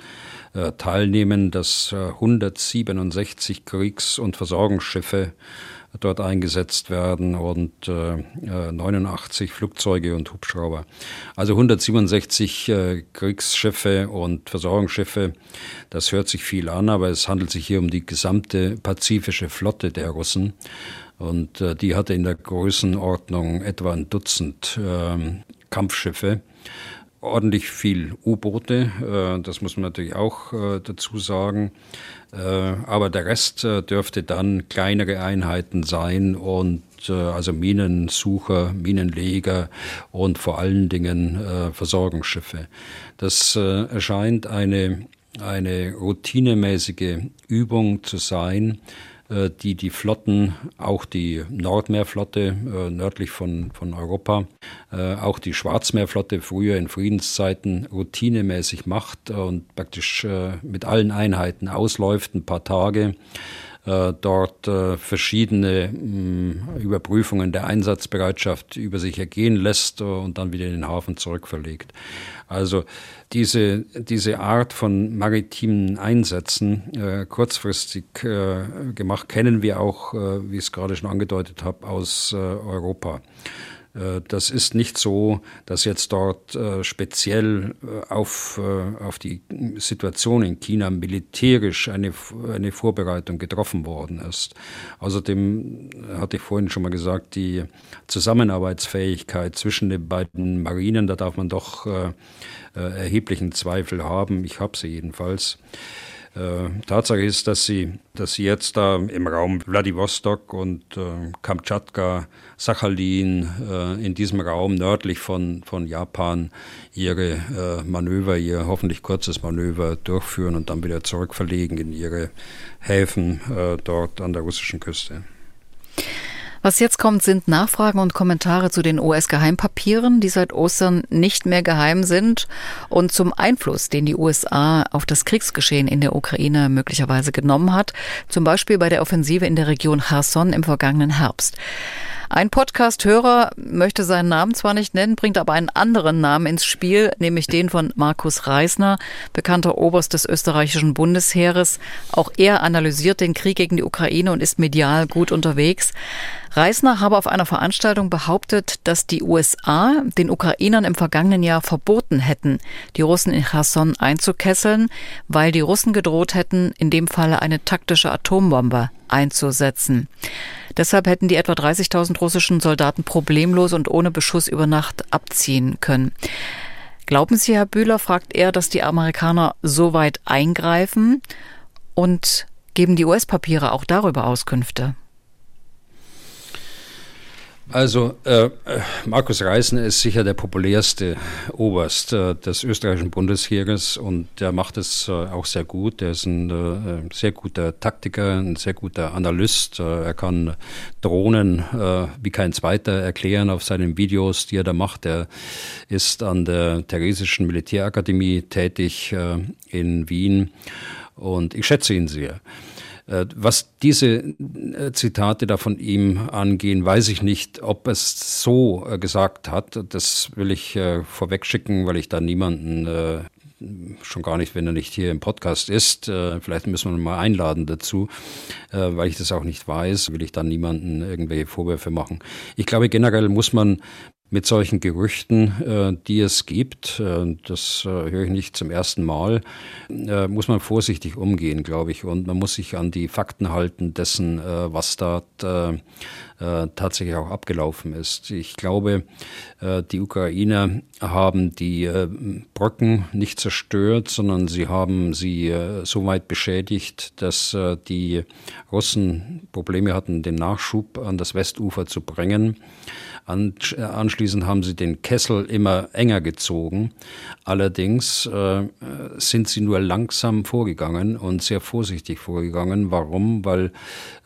äh, teilnehmen, dass 167 äh, Kriegs- und Versorgungsschiffe dort eingesetzt werden und äh, 89 Flugzeuge und Hubschrauber. Also 167 äh, Kriegsschiffe und Versorgungsschiffe. Das hört sich viel an, aber es handelt sich hier um die gesamte pazifische Flotte der Russen. Und äh, die hatte in der Größenordnung etwa ein Dutzend äh, Kampfschiffe ordentlich viel U-Boote, äh, das muss man natürlich auch äh, dazu sagen. Äh, aber der Rest dürfte dann kleinere Einheiten sein und also Minensucher, Minenleger und vor allen Dingen Versorgungsschiffe. Das erscheint eine, eine routinemäßige Übung zu sein, die die Flotten, auch die Nordmeerflotte äh, nördlich von, von Europa, äh, auch die Schwarzmeerflotte früher in Friedenszeiten routinemäßig macht und praktisch mit allen Einheiten ausläuft, ein paar Tage. äh, dort äh, verschiedene mh, Überprüfungen der Einsatzbereitschaft über sich ergehen lässt äh, und dann wieder in den Hafen zurückverlegt. Also diese, diese Art von maritimen Einsätzen äh, kurzfristig äh, gemacht, kennen wir auch, äh, wie ich es gerade schon angedeutet habe, aus äh, Europa. Äh, das ist nicht so, dass jetzt dort äh, speziell äh, auf, auf die Situation in China militärisch eine, eine Vorbereitung getroffen worden ist. Außerdem hatte ich vorhin schon mal gesagt, die Zusammenarbeitsfähigkeit zwischen den beiden Marinen, da darf man doch erheblichen Zweifel haben. Ich habe sie jedenfalls. Äh, Tatsache ist, dass sie, dass sie jetzt da im Raum Vladivostok und äh, Kamtschatka, Sachalin, äh, in diesem Raum nördlich von, von Japan ihre äh, Manöver, ihr hoffentlich kurzes Manöver durchführen und dann wieder zurückverlegen in ihre Häfen äh, dort an der russischen Küste. Was jetzt kommt, sind Nachfragen und Kommentare zu den US-Geheimpapieren, die seit Ostern nicht mehr geheim sind und zum Einfluss, den die USA auf das Kriegsgeschehen in der Ukraine möglicherweise genommen hat, zum Beispiel bei der Offensive in der Region Cherson im vergangenen Herbst. Ein Podcast-Hörer möchte seinen Namen zwar nicht nennen, bringt aber einen anderen Namen ins Spiel, nämlich den von Markus Reisner, bekannter Oberst des österreichischen Bundesheeres. Auch er analysiert den Krieg gegen die Ukraine und ist medial gut unterwegs. Reisner habe auf einer Veranstaltung behauptet, dass die USA den Ukrainern im vergangenen Jahr verboten hätten, die Russen in Cherson einzukesseln, weil die Russen gedroht hätten, in dem Falle eine taktische Atombombe einzusetzen. Deshalb hätten die etwa 30.000 russischen Soldaten problemlos und ohne Beschuss über Nacht abziehen können. Glauben Sie, Herr Bühler, fragt er, dass die Amerikaner so weit eingreifen und geben die US-Papiere auch darüber Auskünfte? Also äh, Markus Reisner ist sicher der populärste Oberst äh, des österreichischen Bundesheeres und der macht es äh, auch sehr gut. Er ist ein äh, sehr guter Taktiker, ein sehr guter Analyst. Äh, er kann Drohnen äh, wie kein zweiter erklären auf seinen Videos, die er da macht. Er ist an der Theresischen Militärakademie tätig in Wien und ich schätze ihn sehr. Äh, was diese äh, Zitate da von ihm angehen, weiß ich nicht, ob es so äh, gesagt hat. Das will ich vorweg schicken, weil ich da niemanden schon gar nicht, wenn er nicht hier im Podcast ist. Vielleicht müssen wir ihn mal einladen dazu, weil ich das auch nicht weiß, will ich dann niemanden irgendwelche Vorwürfe machen. Ich glaube, generell muss man mit solchen Gerüchten, äh, die es gibt, äh, das äh, höre ich nicht zum ersten Mal, muss man vorsichtig umgehen, glaube ich. Und man muss sich an die Fakten halten dessen, was da tatsächlich auch abgelaufen ist. Ich glaube, die Ukrainer haben die Brücken nicht zerstört, sondern sie haben sie so weit beschädigt, dass die Russen Probleme hatten, den Nachschub an das Westufer zu bringen. Anschließend haben sie den Kessel immer enger gezogen. Allerdings äh, sind sie nur langsam vorgegangen und sehr vorsichtig vorgegangen. Warum? Weil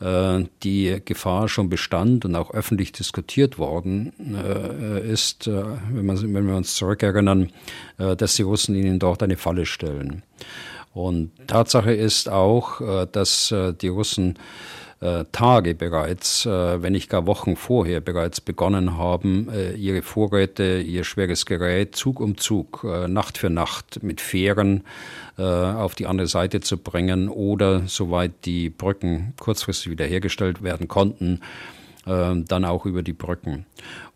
äh, die Gefahr schon bestand und auch öffentlich diskutiert worden äh, ist, äh, wenn, man, wenn wir uns zurückerinnern, äh, dass die Russen ihnen dort eine Falle stellen. Und Tatsache ist auch, äh, dass die Russen äh, Tage bereits, äh, wenn nicht gar Wochen vorher bereits begonnen haben, äh, ihre Vorräte, ihr schweres Gerät Zug um Zug, äh, Nacht für Nacht mit Fähren äh, auf die andere Seite zu bringen oder soweit die Brücken kurzfristig wiederhergestellt werden konnten, äh, dann auch über die Brücken.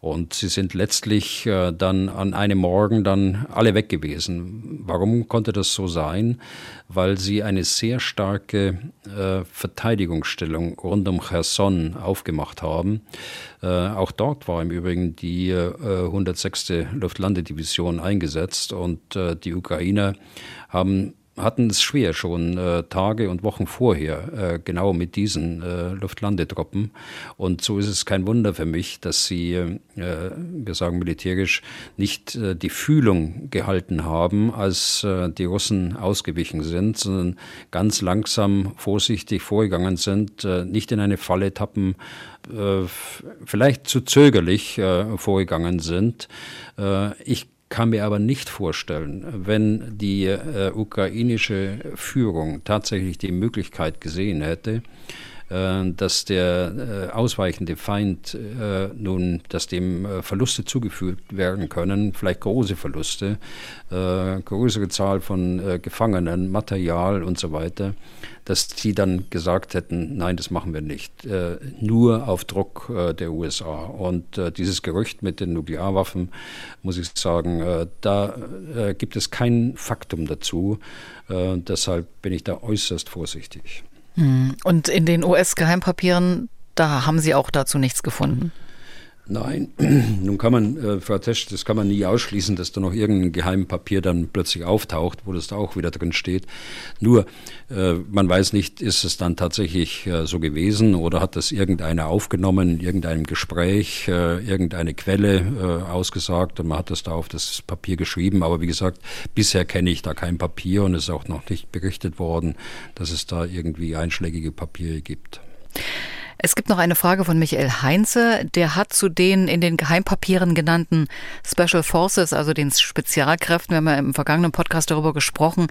Und sie sind letztlich äh, dann an einem Morgen dann alle weg gewesen. Warum konnte das so sein? Weil sie eine sehr starke äh, Verteidigungsstellung rund um Cherson aufgemacht haben. Äh, auch dort war im Übrigen die äh, 106. Luftlandedivision eingesetzt und die Ukrainer haben hatten es schwer schon äh, Tage und Wochen vorher, äh, genau mit diesen äh, Luftlandetruppen. Und so ist es kein Wunder für mich, dass sie, äh, wir sagen militärisch, nicht äh, die Fühlung gehalten haben, als äh, die Russen ausgewichen sind, sondern ganz langsam, vorsichtig vorgegangen sind, nicht in eine Falle tappen, vielleicht zu zögerlich vorgegangen sind. Ich kann mir aber nicht vorstellen, wenn die äh, ukrainische Führung tatsächlich die Möglichkeit gesehen hätte, dass der äh, ausweichende Feind äh, nun, dass dem Verluste zugefügt werden können, vielleicht große Verluste, größere Zahl von Gefangenen, Material und so weiter, dass sie dann gesagt hätten, nein, das machen wir nicht, nur auf Druck der USA. Und dieses Gerücht mit den Nuklearwaffen, muss ich sagen, da gibt es kein Faktum dazu. Deshalb bin ich da äußerst vorsichtig. Hm. Und in den US-Geheimpapieren, da haben Sie auch dazu nichts gefunden? Nein, <clears throat> nun kann man, äh, Frau Tesch, das kann man nie ausschließen, dass da noch irgendein Geheimpapier dann plötzlich auftaucht, wo das da auch wieder drin steht. Nur, äh, man weiß nicht, ist es dann tatsächlich äh, so gewesen oder hat das irgendeiner aufgenommen in irgendeinem Gespräch, äh, irgendeine Quelle äh, ausgesagt und man hat das da auf das Papier geschrieben. Aber wie gesagt, bisher kenne ich da kein Papier und es ist auch noch nicht berichtet worden, dass es da irgendwie einschlägige Papiere gibt. Es gibt noch eine Frage von Michael Heinze. Der hat zu den in den Geheimpapieren genannten Special Forces, also den Spezialkräften, wir haben ja im vergangenen Podcast darüber gesprochen,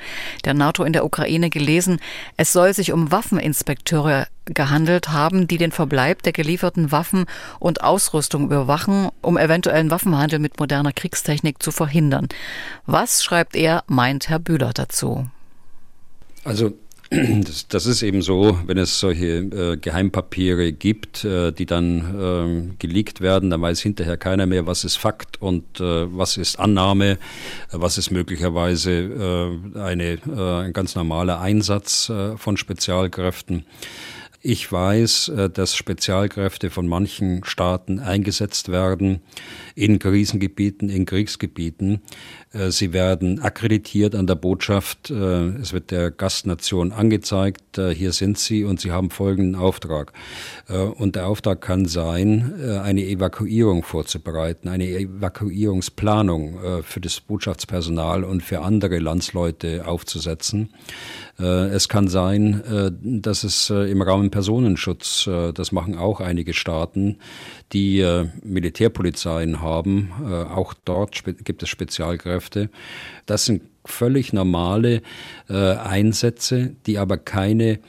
der NATO in der Ukraine gelesen. Es soll sich um Waffeninspekteure gehandelt haben, die den Verbleib der gelieferten Waffen und Ausrüstung überwachen, um eventuellen Waffenhandel mit moderner Kriegstechnik zu verhindern. Was schreibt er, meint Herr Bühler dazu? Also <clears throat> das, das, ist eben so, wenn es solche äh, Geheimpapiere gibt, äh, die dann äh, geleakt werden, dann weiß hinterher keiner mehr, was ist Fakt und äh, was ist Annahme, was ist möglicherweise äh, eine, äh, ein ganz normaler Einsatz von Spezialkräften. Ich weiß, dass Spezialkräfte von manchen Staaten eingesetzt werden in Krisengebieten, in Kriegsgebieten. Äh, sie werden akkreditiert an der Botschaft. Äh, es wird der Gastnation angezeigt, äh, hier sind sie und sie haben folgenden Auftrag. Und der Auftrag kann sein, eine Evakuierung vorzubereiten, eine Evakuierungsplanung für das Botschaftspersonal und für andere Landsleute aufzusetzen. Es kann sein, dass es im Rahmen Personenschutz, das machen auch einige Staaten, die Militärpolizeien haben. Auch dort gibt es Spezialkräfte. Das sind völlig normale äh, Einsätze, die aber keine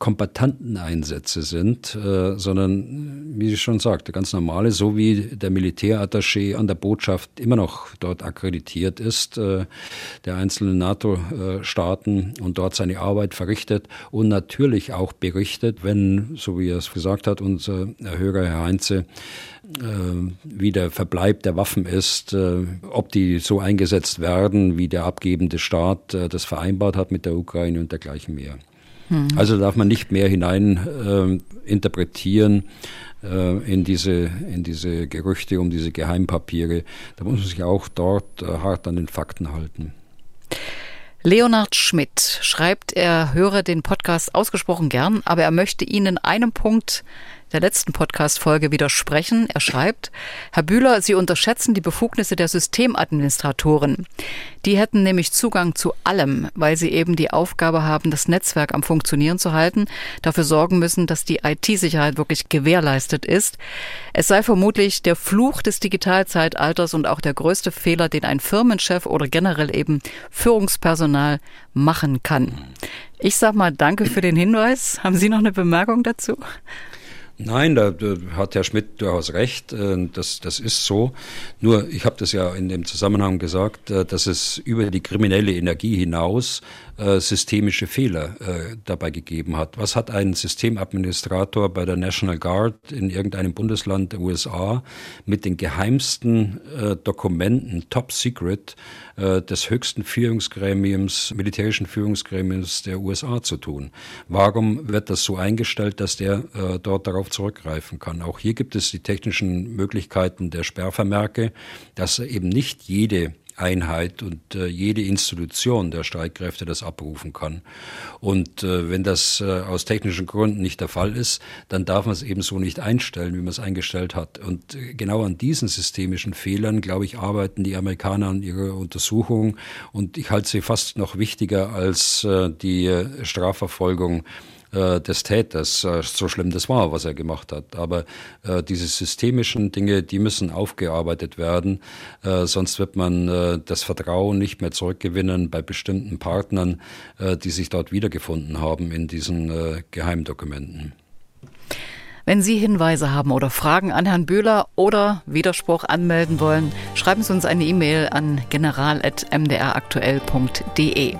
kombatanten Einsätze sind, äh, sondern, wie ich schon sagte, ganz normale, so wie der Militärattaché an der Botschaft immer noch dort akkreditiert ist, äh, der einzelnen NATO-Staaten und dort seine Arbeit verrichtet und natürlich auch berichtet, wenn, so wie er es gesagt hat, unser Hörer Herr Heinze, äh, wie der Verbleib der Waffen ist, äh, ob die so eingesetzt werden, wie der abgebende Staat äh, das vereinbart hat mit der Ukraine und dergleichen mehr. Hm. Also darf man nicht mehr hinein interpretieren in diese, in diese Gerüchte um diese Geheimpapiere. Da muss man sich auch dort hart an den Fakten halten. Leonard Schmidt schreibt, er höre den Podcast ausgesprochen gern, aber er möchte Ihnen in einem Punkt der letzten Podcast-Folge widersprechen. Er schreibt, Herr Bühler, Sie unterschätzen die Befugnisse der Systemadministratoren. Die hätten nämlich Zugang zu allem, weil sie eben die Aufgabe haben, das Netzwerk am Funktionieren zu halten, dafür sorgen müssen, dass die IT-Sicherheit wirklich gewährleistet ist. Es sei vermutlich der Fluch des Digitalzeitalters und auch der größte Fehler, den ein Firmenchef oder generell eben Führungspersonal machen kann. Ich sag mal Danke für den Hinweis. Haben Sie noch eine Bemerkung dazu? Nein, da, da, hat Herr Schmidt durchaus recht. Äh, das, das ist so. Nur, ich habe das ja in dem Zusammenhang gesagt, äh, dass es über die kriminelle Energie hinaus äh, systemische Fehler äh, dabei gegeben hat. Was hat ein Systemadministrator bei der National Guard in irgendeinem Bundesland der USA mit den geheimsten äh, Dokumenten, top secret, äh, des höchsten Führungsgremiums, militärischen Führungsgremiums der USA zu tun? Warum wird das so eingestellt, dass der äh, dort darauf zurückgreifen kann? Auch hier gibt es die technischen Möglichkeiten der Sperrvermerke, dass eben nicht jede Einheit und äh, jede Institution der Streitkräfte das abrufen kann. Und äh, wenn das äh, aus technischen Gründen nicht der Fall ist, dann darf man es eben so nicht einstellen, wie man es eingestellt hat. Und äh, genau an diesen systemischen Fehlern, glaube ich, arbeiten die Amerikaner an ihrer Untersuchung. Und ich halte sie fast noch wichtiger als äh, die äh, Strafverfolgung äh, des Täters, äh, so schlimm das war, was er gemacht hat. Aber äh, diese systemischen Dinge, die müssen aufgearbeitet werden, äh, sonst wird man äh, das Vertrauen nicht mehr zurückgewinnen bei bestimmten Partnern, äh, die sich dort wiedergefunden haben in diesen Geheimdokumenten. Wenn Sie Hinweise haben oder Fragen an Herrn Bühler oder Widerspruch anmelden wollen, schreiben Sie uns eine E-Mail an general.mdraktuell.de.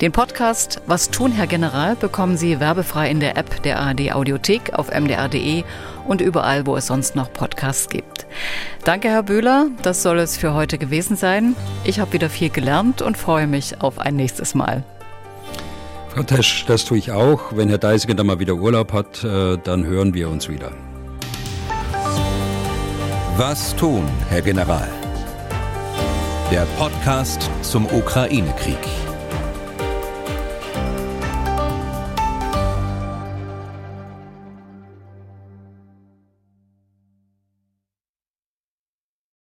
Den Podcast Was tun, Herr General, bekommen Sie werbefrei in der App der ARD Audiothek auf mdr.de und überall, wo es sonst noch Podcasts gibt. Danke, Herr Bühler. Das soll es für heute gewesen sein. Ich habe wieder viel gelernt und freue mich auf ein nächstes Mal. Tesch, das tue ich auch. Wenn Herr Deisiger dann mal wieder Urlaub hat, äh, dann hören wir uns wieder. Was tun, Herr General? Der Podcast zum Ukraine-Krieg.